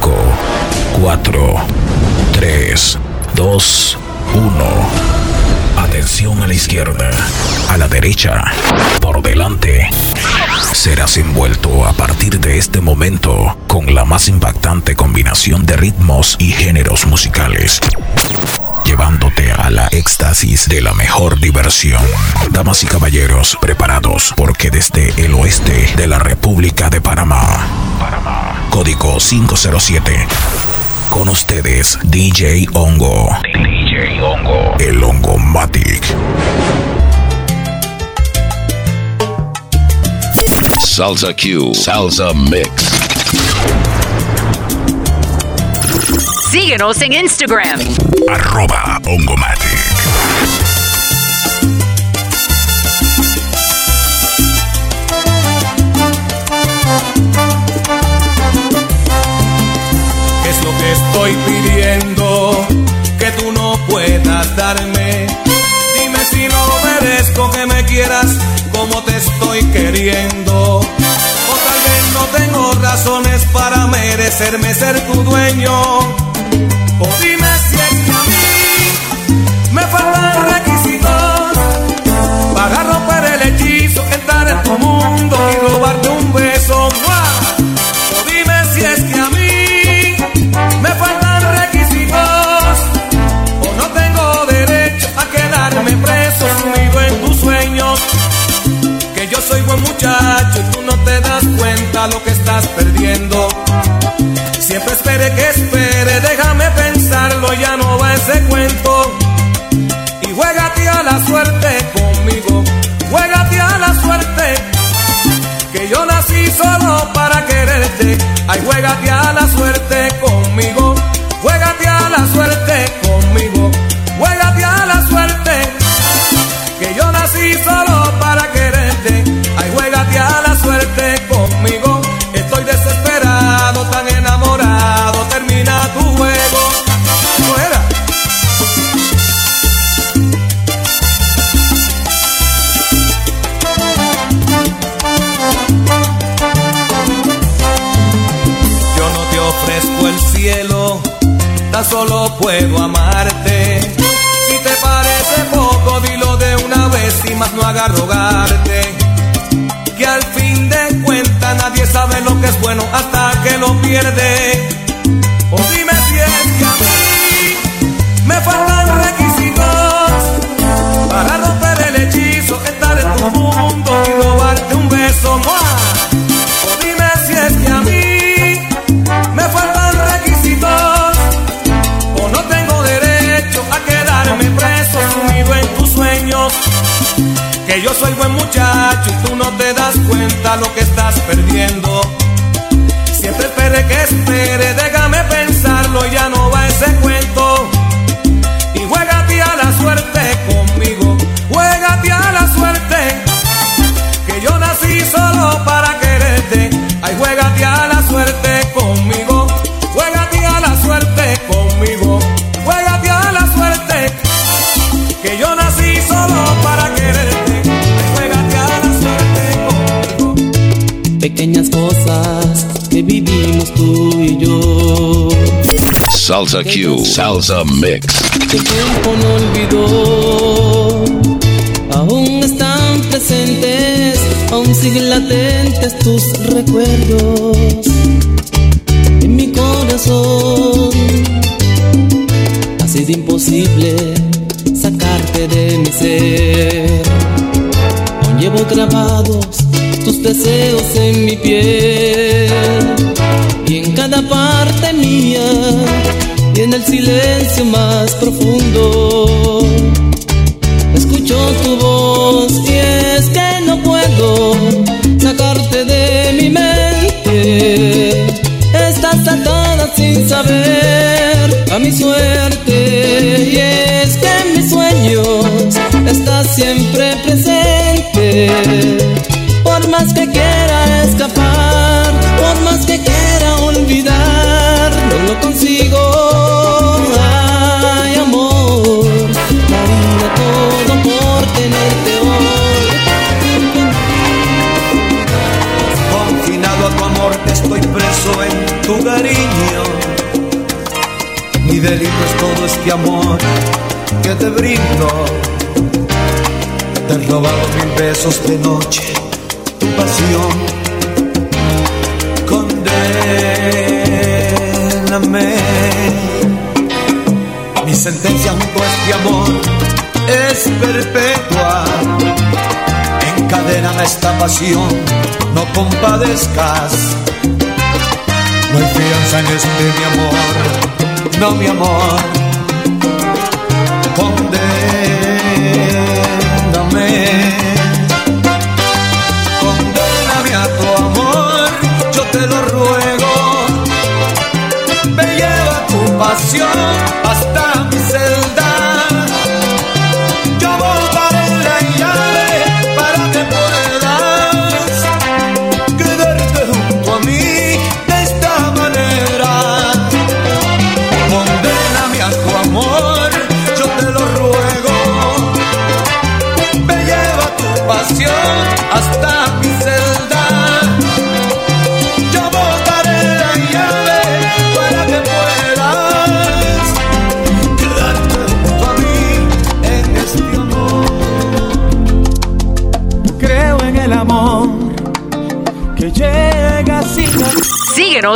5, 4, 3, 2, 1. Atención a la izquierda, a la derecha, por delante. Serás envuelto a partir de este momento con la más impactante combinación de ritmos y géneros musicales llevándote a la éxtasis de la mejor diversión. Damas y caballeros, preparados porque desde el oeste de la República de Panamá, código 507, con ustedes DJ Hongo. DJ Hongo. El Hongo Matic. Salsa Q, Salsa Mix. Síguenos en Instagram. Arroba Ongomatic. ¿Qué es lo que estoy pidiendo que tú no puedas darme? Dime si no merezco que me quieras como te estoy queriendo. O tal vez no tengo razones para merecerme ser tu dueño. O dime si es que a mí me faltan requisitos para romper el hechizo, entrar en tu mundo y robarte un beso. O dime si es que a mí me faltan requisitos o no tengo derecho a quedarme preso sumido en tus sueños. Que yo soy buen muchacho y tú no te das cuenta lo que estás perdiendo. Siempre espere que espere, para quererte. Ay, juégate a la suerte conmigo, bueno hasta que lo pierde. O dime si es que a mí me faltan requisitos para romper el hechizo, estar en tu mundo y robarte un beso. ¡Mua! O dime si es que a mí me faltan requisitos o no tengo derecho a quedarme preso sumido en tus sueños. Que yo soy buen muchacho y tú no te das cuenta lo que estás perdiendo. Pequeñas cosas que vivimos tú y yo. Salsa Q, Salsa Mix. el tiempo no olvidó. Aún están presentes, aún siguen latentes tus recuerdos en mi corazón. Ha sido imposible sacarte de mi ser. Aún llevo grabados tus deseos en mi piel. Y en cada parte mía y en el silencio más profundo. Escucho tu voz y es que no puedo sacarte de mi mente. Estás atada sin saber a mi suerte. Y es que en mis sueños estás siempre presente más que quiera escapar por más que quiera olvidar no lo consigo ay amor daría todo por tenerte hoy Confinado a tu amor, estoy preso en tu cariño. Mi delito es todo este amor que te brindo. Te he robado mil besos de noche, pasión. Condéname. Mi sentencia junto a este amor es perpetua. Encadena esta pasión, no compadezcas. No hay fianza en este mi amor, no mi amor. Condéname. Pasión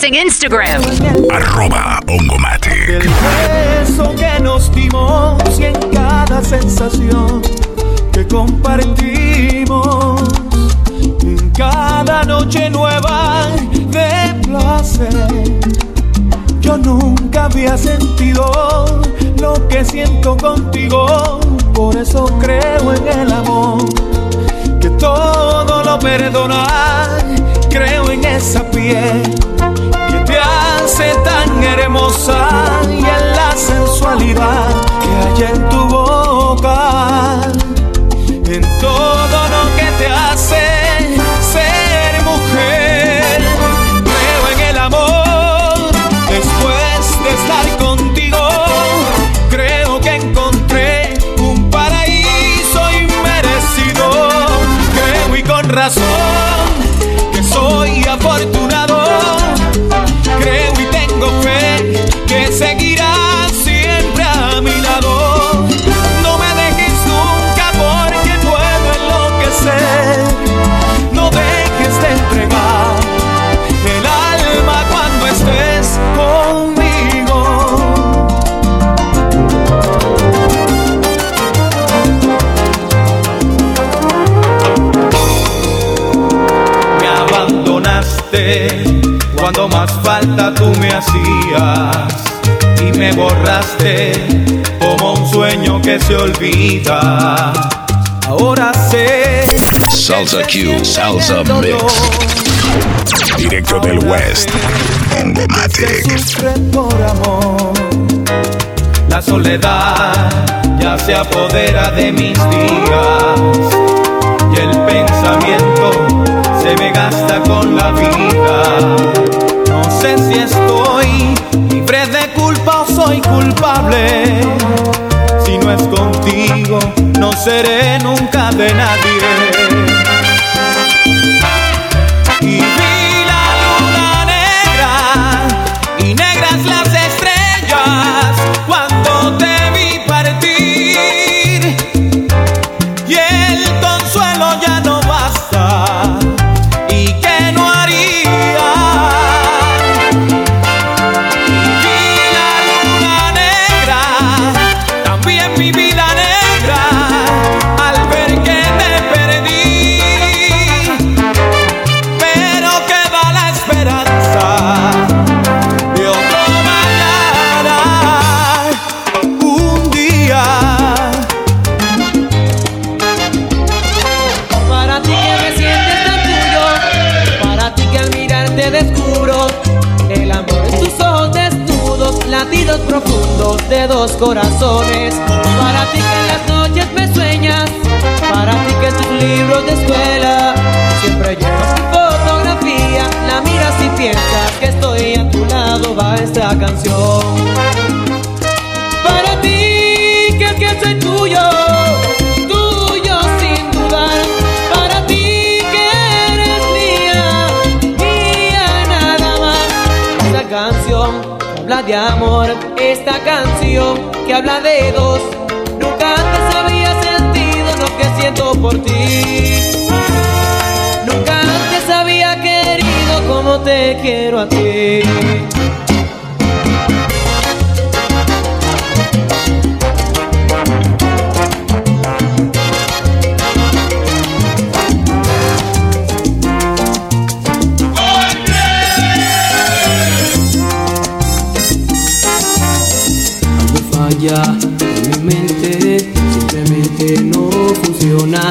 Síguenos en Instagram. Arroba Ongomatic. el beso que nos dimos y en cada sensación que compartimos. En cada noche nueva de placer. Yo nunca había sentido lo que siento contigo. Por eso creo en el amor todo lo perdona. Creo en esa piel que te hace tan hermosa y en la sensualidad que hay en tu boca. En todo tú me hacías y me borraste como un sueño que se olvida. Ahora sé. Salsa Q, Salsa Mix. Directo del West. Amor. La soledad ya se apodera de mis días y el pensamiento se me gasta con la vida. Sé si estoy libre de culpa o soy culpable. Si no es contigo, no seré nunca de nadie. De amor. Esta canción que habla de dos, nunca antes había sentido lo que siento por ti. Nunca antes había querido como te quiero a ti. En mi mente simplemente no funciona,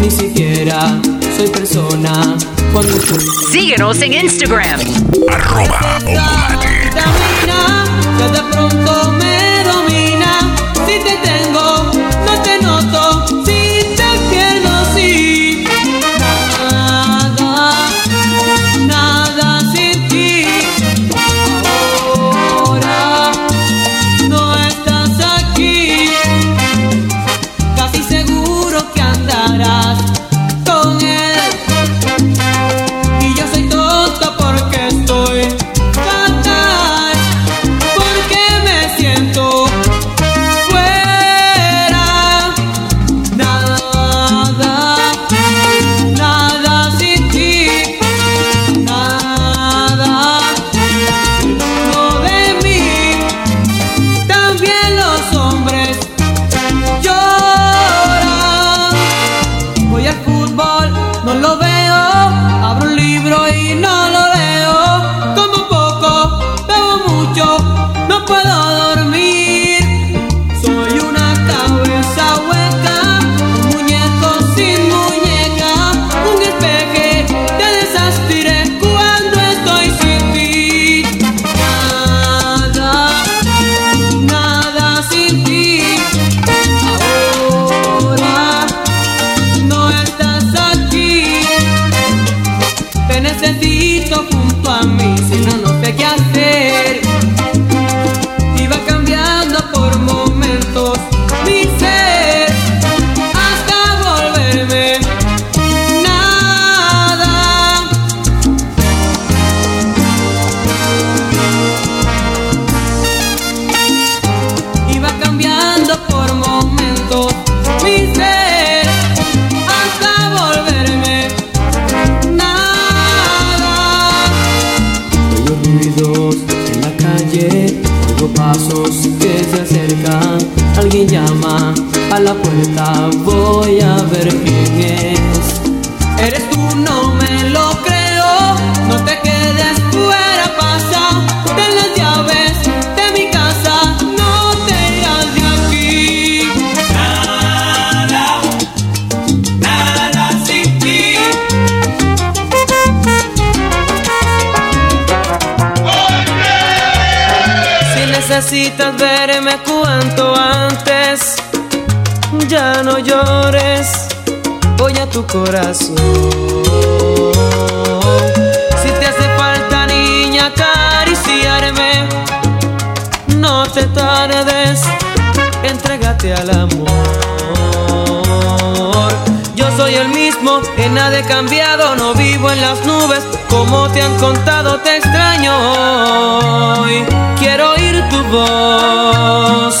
ni siquiera soy persona. Cuando Síguenos en Instagram. Arroba Ya de pronto me domina, si te tengo, voy a ver quién es. Eres tú, no me lo creo. No te quedes fuera, pasa. Ten las llaves de mi casa, no te irás de aquí. Nada, nada sin ti. Si necesitas verme cuanto antes, ya no llores, voy a tu corazón. Si te hace falta niña acariciarme, no te tardes, entrégate al amor. Yo soy el mismo, en nada he cambiado, no vivo en las nubes, como te han contado te extraño hoy. Quiero oír tu voz,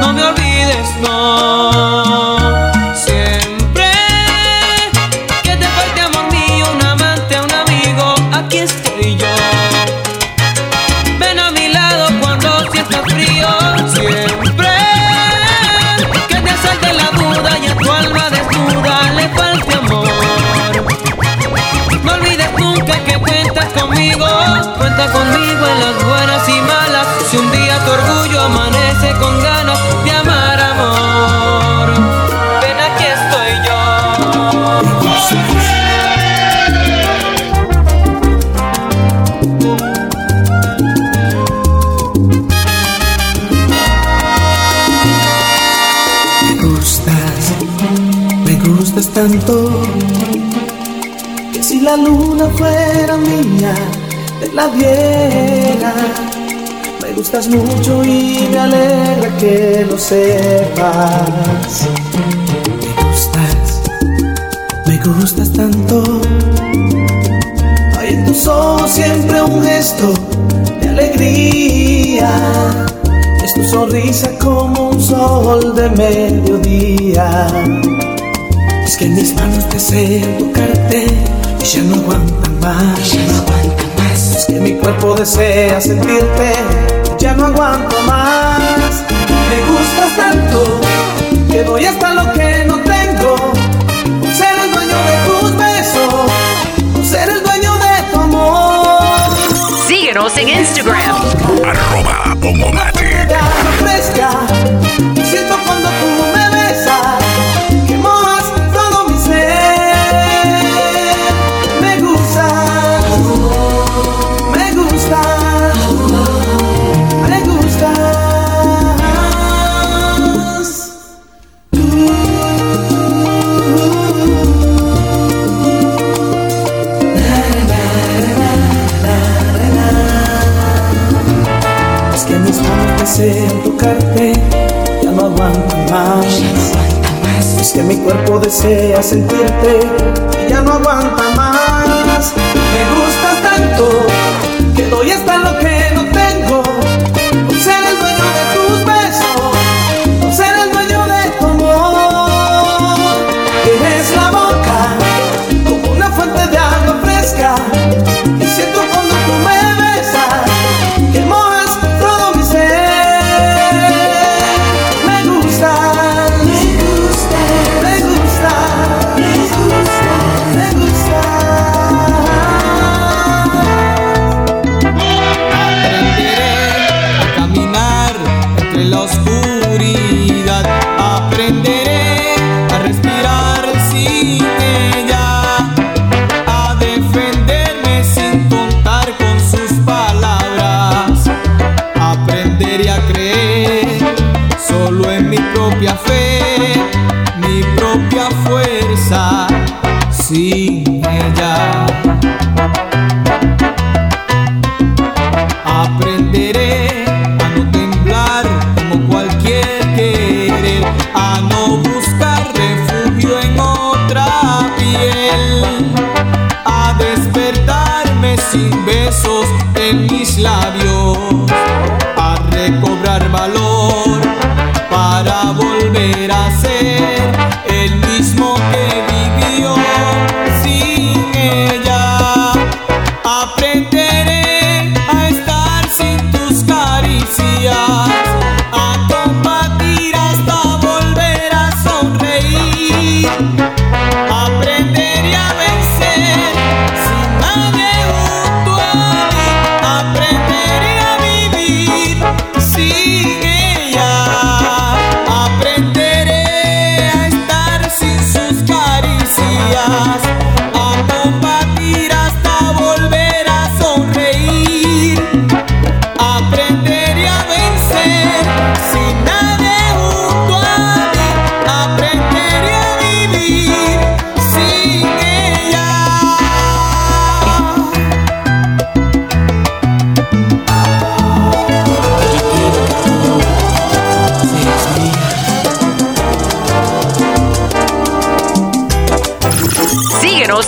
no me olvides, no. que si la luna fuera mía, te la diera. Me gustas mucho y me alegra que lo sepas. Me gustas, me gustas tanto. Hay en tus ojos siempre un gesto de alegría. Es tu sonrisa como un sol de mediodía que mis manos desean tocarte y ya no aguantan más. Ya no aguantan más. Es que mi cuerpo desea sentirte, ya no aguanto más. Me gustas tanto que doy hasta lo que no tengo. Ser el dueño de tus besos, ser el dueño de tu amor. Síguenos en Instagram. Arroba deseas sentirte. Y ya no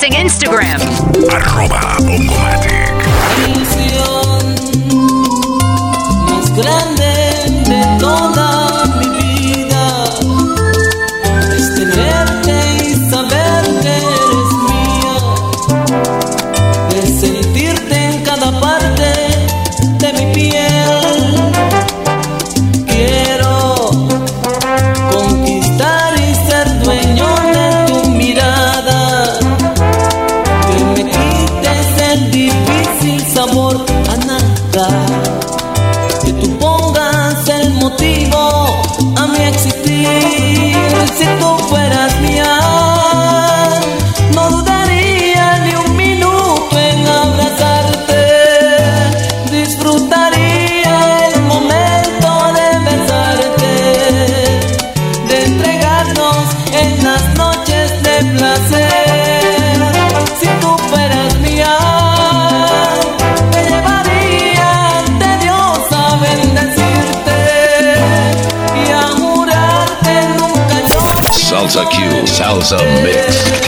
Instagram. Arroba amor. Q, Salsa Mix.